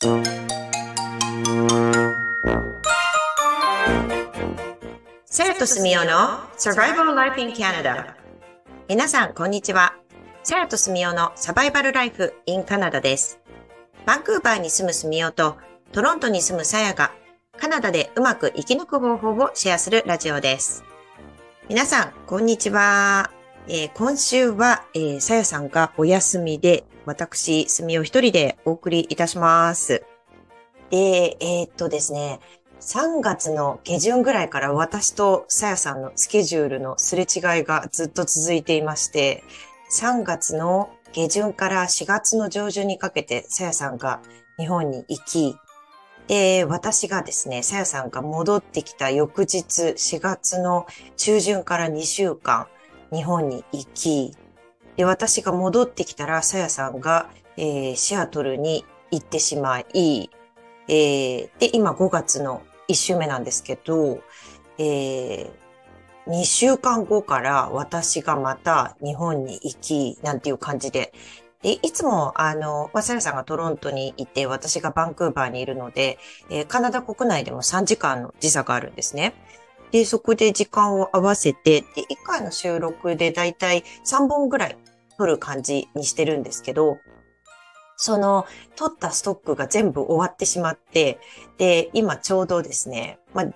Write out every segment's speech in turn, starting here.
セラトスミオの Survival Life in Canada 皆さん、こんにちは。セラトスミオのサバイバルライフ in カナダです。バンクーバーに住むスミオとトロントに住むサヤがカナダでうまく生き抜く方法をシェアするラジオです。皆さん、こんにちは。えー、今週は、えー、さやさんがお休みで、私、すみお一人でお送りいたします。で、えー、っとですね、3月の下旬ぐらいから私とさやさんのスケジュールのすれ違いがずっと続いていまして、3月の下旬から4月の上旬にかけてさやさんが日本に行き、で、私がですね、さやさんが戻ってきた翌日、4月の中旬から2週間、日本に行き、で、私が戻ってきたら、さやさんが、えー、シアトルに行ってしまい、えー、で、今5月の1週目なんですけど、えー、2週間後から私がまた日本に行き、なんていう感じで、で、いつも、あの、まあ、サラさんがトロントにいて、私がバンクーバーにいるので、えー、カナダ国内でも3時間の時差があるんですね。で、そこで時間を合わせて、で、1回の収録でだいたい3本ぐらい撮る感じにしてるんですけど、その、撮ったストックが全部終わってしまって、で、今ちょうどですね、まあ、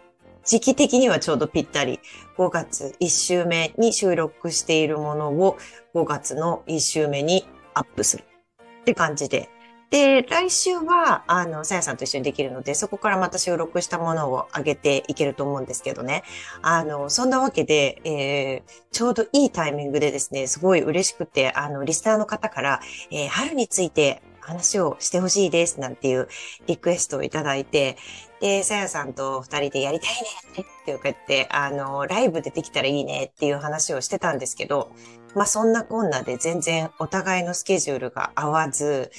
時期的にはちょうどぴったり5月1週目に収録しているものを5月の1週目にアップするって感じで。で、来週は、あの、さやさんと一緒にできるので、そこからまた収録したものを上げていけると思うんですけどね。あの、そんなわけで、えー、ちょうどいいタイミングでですね、すごい嬉しくて、あの、リスナーの方から、えー、春について話をしてほしいですなんていうリクエストをいただいて、で、さやさんと二人でやりたいねって言って、あの、ライブでできたらいいねっていう話をしてたんですけど、まあそんなこんなで全然お互いのスケジュールが合わず、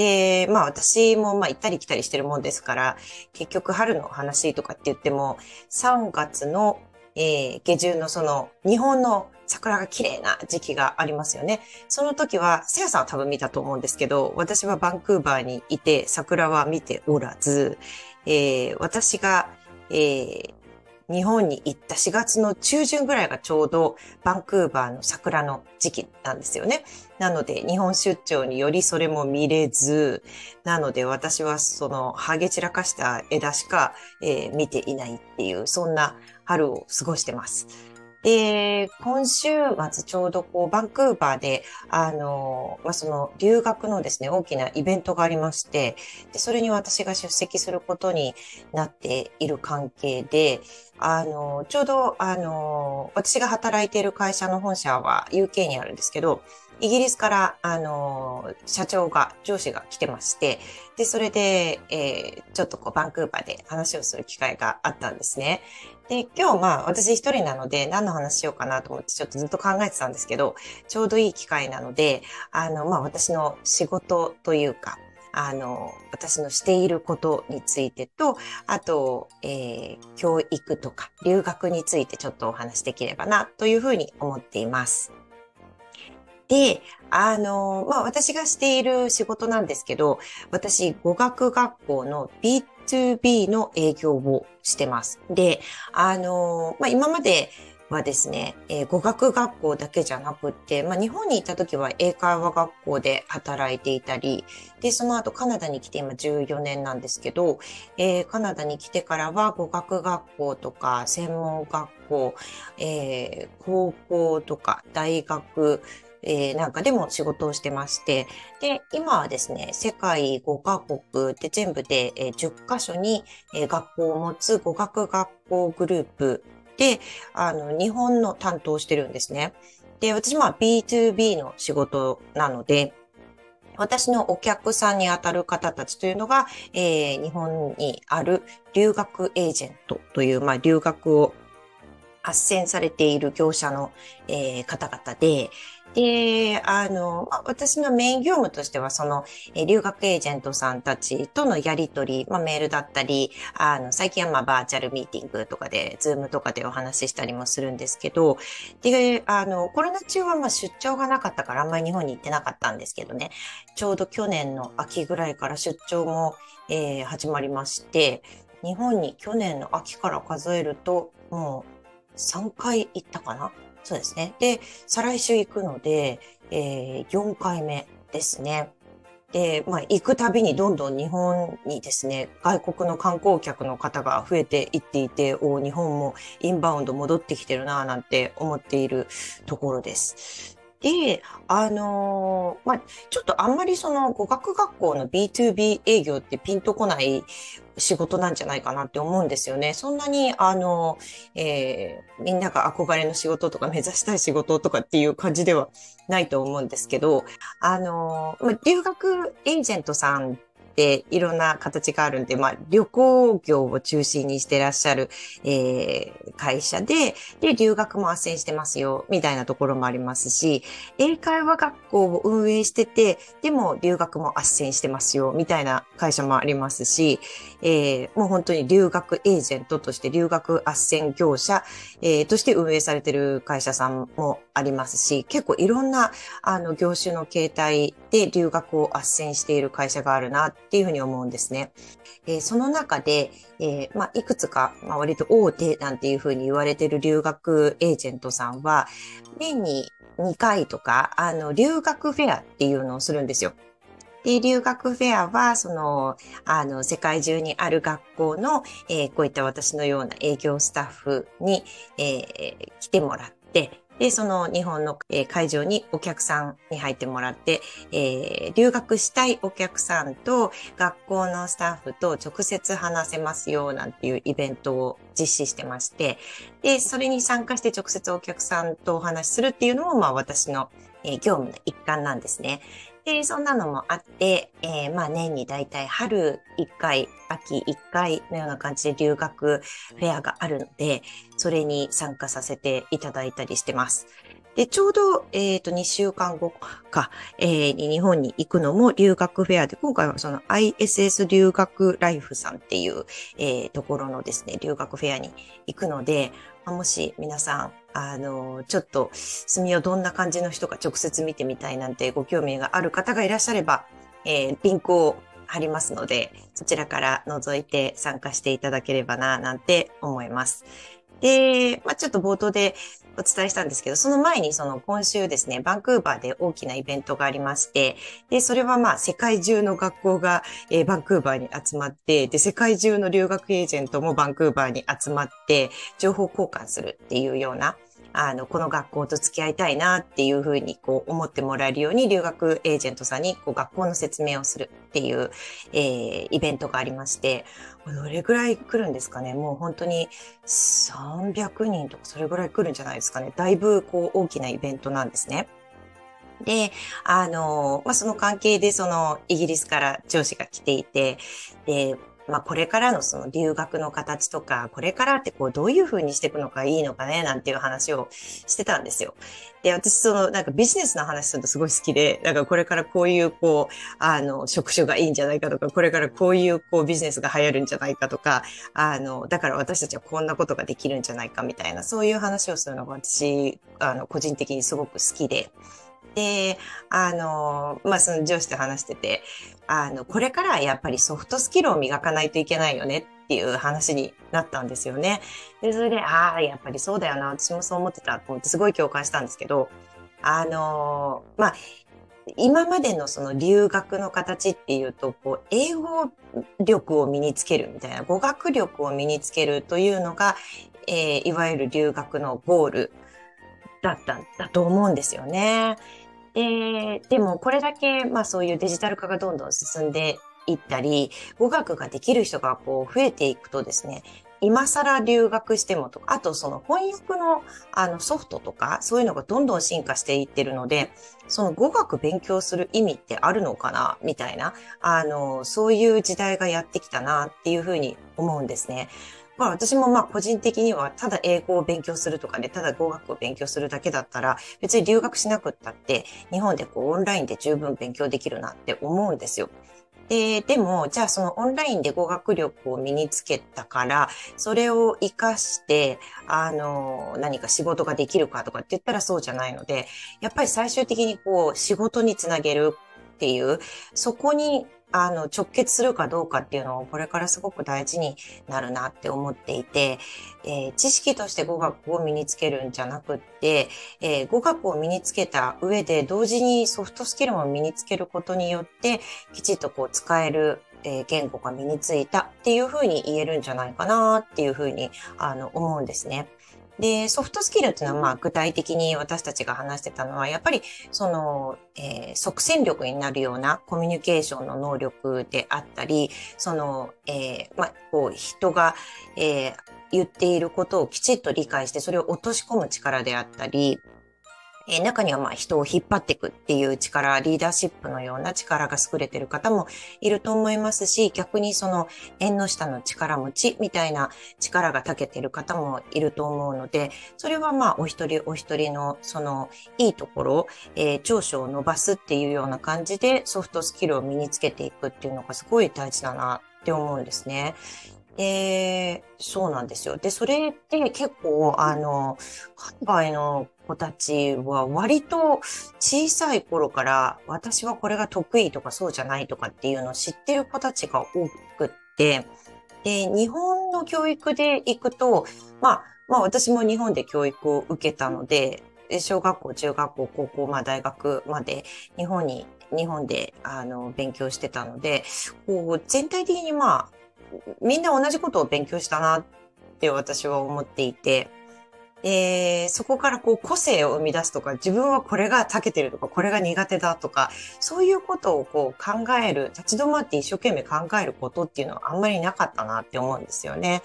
で、まあ私もまあ行ったり来たりしてるもんですから、結局春の話とかって言っても、3月の、えー、下旬のその日本の桜が綺麗な時期がありますよね。その時は、せやさんは多分見たと思うんですけど、私はバンクーバーにいて桜は見ておらず、えー、私が、えー、日本に行った4月の中旬ぐらいがちょうどバンクーバーの桜の時期なんですよね。なので日本出張によりそれも見れず、なので私はそのハゲ散らかした枝しか、えー、見ていないっていう、そんな春を過ごしてます。で、今週末ちょうどこう、バンクーバーで、あの、まあ、その、留学のですね、大きなイベントがありまして、で、それに私が出席することになっている関係で、あの、ちょうど、あの、私が働いている会社の本社は UK にあるんですけど、イギリスから、あの、社長が、上司が来てまして、で、それで、えー、ちょっとこう、バンクーバーで話をする機会があったんですね。で、今日まあ、私一人なので、何の話しようかなと思って、ちょっとずっと考えてたんですけど、ちょうどいい機会なので、あの、まあ、私の仕事というか、あの、私のしていることについてと、あと、えー、教育とか留学についてちょっとお話できればな、というふうに思っています。で、あの、まあ、私がしている仕事なんですけど、私、語学学校の B2B の営業をしてます。で、あの、まあ、今まではですね、えー、語学学校だけじゃなくって、まあ、日本にいた時は英会話学校で働いていたり、で、その後カナダに来て今14年なんですけど、えー、カナダに来てからは語学学校とか専門学校、えー、高校とか大学、えー、なんかでも仕事をしてまして、で、今はですね、世界5カ国で全部で、えー、10カ所に、えー、学校を持つ語学学校グループで、あの、日本の担当してるんですね。で、私は B2B の仕事なので、私のお客さんに当たる方たちというのが、えー、日本にある留学エージェントという、まあ、留学を斡旋されている業者の、えー、方々で、で、あの、私のメイン業務としては、その、留学エージェントさんたちとのやりとり、まあ、メールだったり、あの、最近はまあ、バーチャルミーティングとかで、 Zoom とかでお話ししたりもするんですけど、で、あの、コロナ中はまあ、出張がなかったから、あんまり日本に行ってなかったんですけどね、ちょうど去年の秋ぐらいから出張も、えー、始まりまして、日本に去年の秋から数えると、もう3回行ったかなそうですね。で、再来週行くので、えー、4回目ですね。で、まあ、行くたびにどんどん日本にですね、外国の観光客の方が増えていっていて、お日本もインバウンド戻ってきてるなぁなんて思っているところです。で、あのー、まあ、ちょっとあんまりその語学学校の B2B 営業ってピンとこない仕事なんじゃないかなって思うんですよね。そんなに、あの、えー、みんなが憧れの仕事とか目指したい仕事とかっていう感じではないと思うんですけど、あのま、留学エージェントさんっていろんな形があるんで、まあ、旅行業を中心にしてらっしゃる、えー、会社で、で、留学も斡旋してますよ、みたいなところもありますし、英会話学校を運営してて、でも留学も斡旋してますよ、みたいな会社もありますし、えー、もう本当に留学エージェントとして留学斡旋業者、えー、として運営されてる会社さんもありますし、結構いろんな、あの、業種の形態で留学を斡旋している会社があるなっていうふうに思うんですね。えー、その中で、えー、まあ、いくつか、まあ、割と大手なんていうふうに言われてる留学エージェントさんは、年に2回とか、あの、留学フェアっていうのをするんですよ。で、留学フェアは、その、あの、世界中にある学校の、えー、こういった私のような営業スタッフに、えー、来てもらって、で、その日本の、会場にお客さんに入ってもらって、えー、留学したいお客さんと学校のスタッフと直接話せますよなんていうイベントを実施してまして、で、それに参加して直接お客さんとお話しするっていうのも、まあ私の、業務の一環なんですね。そんなのもあって、えー、まあ年に大体春1回、秋1回のような感じで留学フェアがあるので、それに参加させていただいたりしてます。で、ちょうど、えっ、ー、と、2週間後か、えー、日本に行くのも留学フェアで、今回はその ISS 留学ライフさんっていう、えー、ところのですね、留学フェアに行くので、もし皆さん、あの、ちょっと、墨をどんな感じの人か直接見てみたいなんてご興味がある方がいらっしゃれば、えー、リンクを貼りますので、そちらから覗いて参加していただければな、なんて思います。で、まあ、ちょっと冒頭でお伝えしたんですけど、その前にその今週ですね、バンクーバーで大きなイベントがありまして、で、それはまあ世界中の学校が、えー、バンクーバーに集まって、で、世界中の留学エージェントもバンクーバーに集まって、情報交換するっていうような、あの、この学校と付き合いたいなっていうふうにこう思ってもらえるように留学エージェントさんにこう学校の説明をするっていう、えー、イベントがありまして、どれぐらい来るんですかねもう本当に300人とかそれぐらい来るんじゃないですかね。だいぶこう大きなイベントなんですね。で、あの、まあ、その関係でそのイギリスから上司が来ていて、で、まあ、これからのその留学の形とか、これからってこう、どういう風にしていくのがいいのかね、なんていう話をしてたんですよ。で、私その、なんかビジネスの話するとすごい好きで、なんかこれからこういう、こう、あの、職種がいいんじゃないかとか、これからこういう、こう、ビジネスが流行るんじゃないかとか、あの、だから私たちはこんなことができるんじゃないかみたいな、そういう話をするのが私、あの、個人的にすごく好きで、で、あの、まあ、その上司と話してて、あの、これからやっぱりソフトスキルを磨かないといけないよねっていう話になったんですよね。で、それで、ああ、やっぱりそうだよな、私もそう思ってたと思ってすごい共感したんですけど、あの、まあ、今までのその留学の形っていうと、こう、英語力を身につけるみたいな、語学力を身につけるというのが、えー、いわゆる留学のゴールだったんだと思うんですよね。で、でもこれだけ、まあそういうデジタル化がどんどん進んでいったり、語学ができる人がこう増えていくとですね、今更留学してもとか、あとその翻訳のあのソフトとか、そういうのがどんどん進化していってるので、その語学勉強する意味ってあるのかなみたいな、あの、そういう時代がやってきたなっていうふうに思うんですね。まあ私もまあ個人的にはただ英語を勉強するとかで、ただ語学を勉強するだけだったら、別に留学しなくったって、日本でこうオンラインで十分勉強できるなって思うんですよ。で、でも、じゃあそのオンラインで語学力を身につけたから、それを活かして、あの、何か仕事ができるかとかって言ったらそうじゃないので、やっぱり最終的にこう、仕事につなげるっていう、そこにあの、直結するかどうかっていうのをこれからすごく大事になるなって思っていて、えー、知識として語学を身につけるんじゃなくって、えー、語学を身につけた上で同時にソフトスキルも身につけることによって、きちっとこう使えるえ言語が身についたっていうふうに言えるんじゃないかなっていうふうにあの思うんですね。で、ソフトスキルっていうのは、まあ、具体的に私たちが話してたのは、やっぱり、その、えー、即戦力になるようなコミュニケーションの能力であったり、その、えー、まあ、こう、人が、えー、言っていることをきちっと理解して、それを落とし込む力であったり、えー、中にはまあ人を引っ張っていくっていう力、リーダーシップのような力が優れてる方もいると思いますし、逆にその縁の下の力持ちみたいな力が長けてる方もいると思うので、それはまあお一人お一人のそのいいところ、えー、長所を伸ばすっていうような感じでソフトスキルを身につけていくっていうのがすごい大事だなって思うんですね。で、そうなんですよ。で、それって結構、あの、海外の子たちは割と小さい頃から私はこれが得意とかそうじゃないとかっていうのを知ってる子たちが多くって、で、日本の教育で行くと、まあ、まあ私も日本で教育を受けたので、小学校、中学校、高校、まあ大学まで日本に、日本であの勉強してたので、こう全体的にまあみんな同じことを勉強したなって私は思っていて、えー、そこからこう個性を生み出すとか、自分はこれが長けてるとか、これが苦手だとか、そういうことをこう考える、立ち止まって一生懸命考えることっていうのはあんまりなかったなって思うんですよね。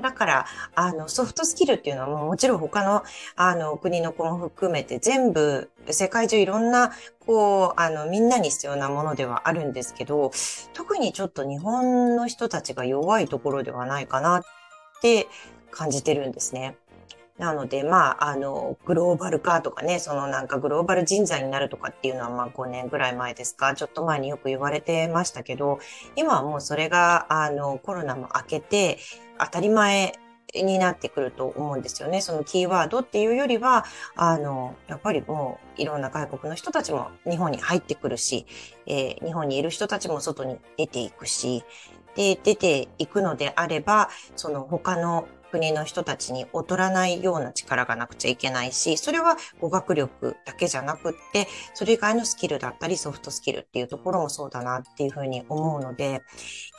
だから、あの、ソフトスキルっていうのはもうもちろん他の、あの、国の子も含めて全部、世界中いろんな、こう、あの、みんなに必要なものではあるんですけど、特にちょっと日本の人たちが弱いところではないかなって感じてるんですね。なので、まあ、あの、グローバル化とかね、そのなんかグローバル人材になるとかっていうのはまあ5年ぐらい前ですか、ちょっと前によく言われてましたけど、今はもうそれが、あの、コロナも明けて、当たり前になってくると思うんですよね。そのキーワードっていうよりは、あの、やっぱりもういろんな外国の人たちも日本に入ってくるし、えー、日本にいる人たちも外に出ていくし、で、出ていくのであれば、その他の国の人たちに劣らないような力がなくちゃいけないし、それは語学力だけじゃなくって、それ以外のスキルだったりソフトスキルっていうところもそうだなっていうふうに思うので、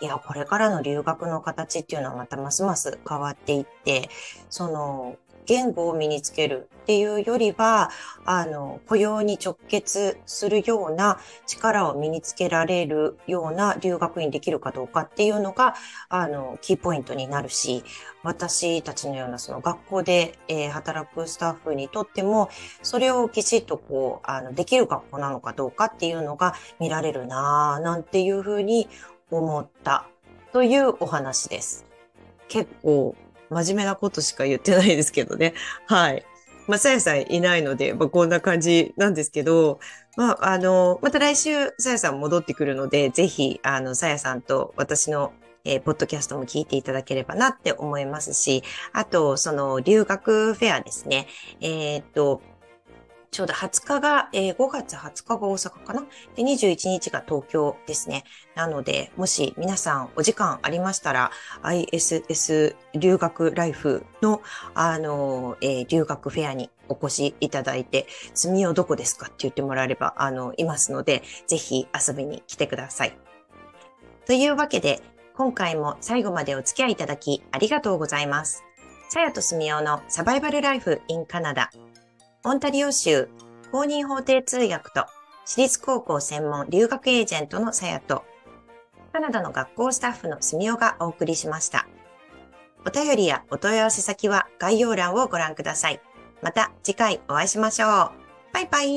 いや、これからの留学の形っていうのはまたますます変わっていって、その、言語を身につけるっていうよりは、あの、雇用に直結するような力を身につけられるような留学にできるかどうかっていうのが、あの、キーポイントになるし、私たちのようなその学校で、えー、働くスタッフにとっても、それをきちっとこう、あの、できる学校なのかどうかっていうのが見られるなぁ、なんていうふうに思ったというお話です。結構真面目なことしか言ってないですけどね。はい。まあ、さやさんいないので、まあ、こんな感じなんですけど、まあ、あの、また来週、さやさん戻ってくるので、ぜひ、あの、さやさんと私のえー、ポッドキャストも聞いていただければなって思いますし、あと、その留学フェアですね。えー、っと、ちょうど20日が、えー、5月20日が大阪かな？で、21日が東京ですね。なので、もし皆さんお時間ありましたら、ISS 留学ライフの、あの、えー、留学フェアにお越しいただいて、住みよどこですかって言ってもらえれば、あの、いますので、ぜひ遊びに来てください。というわけで、今回も最後までお付き合いいただきありがとうございます。さやとすみおのサバイバルライフ in カナダ。オンタリオ州公認法廷通訳と私立高校専門留学エージェントのさやと、カナダの学校スタッフのすみおがお送りしました。お便りやお問い合わせ先は概要欄をご覧ください。また次回お会いしましょう。バイバイ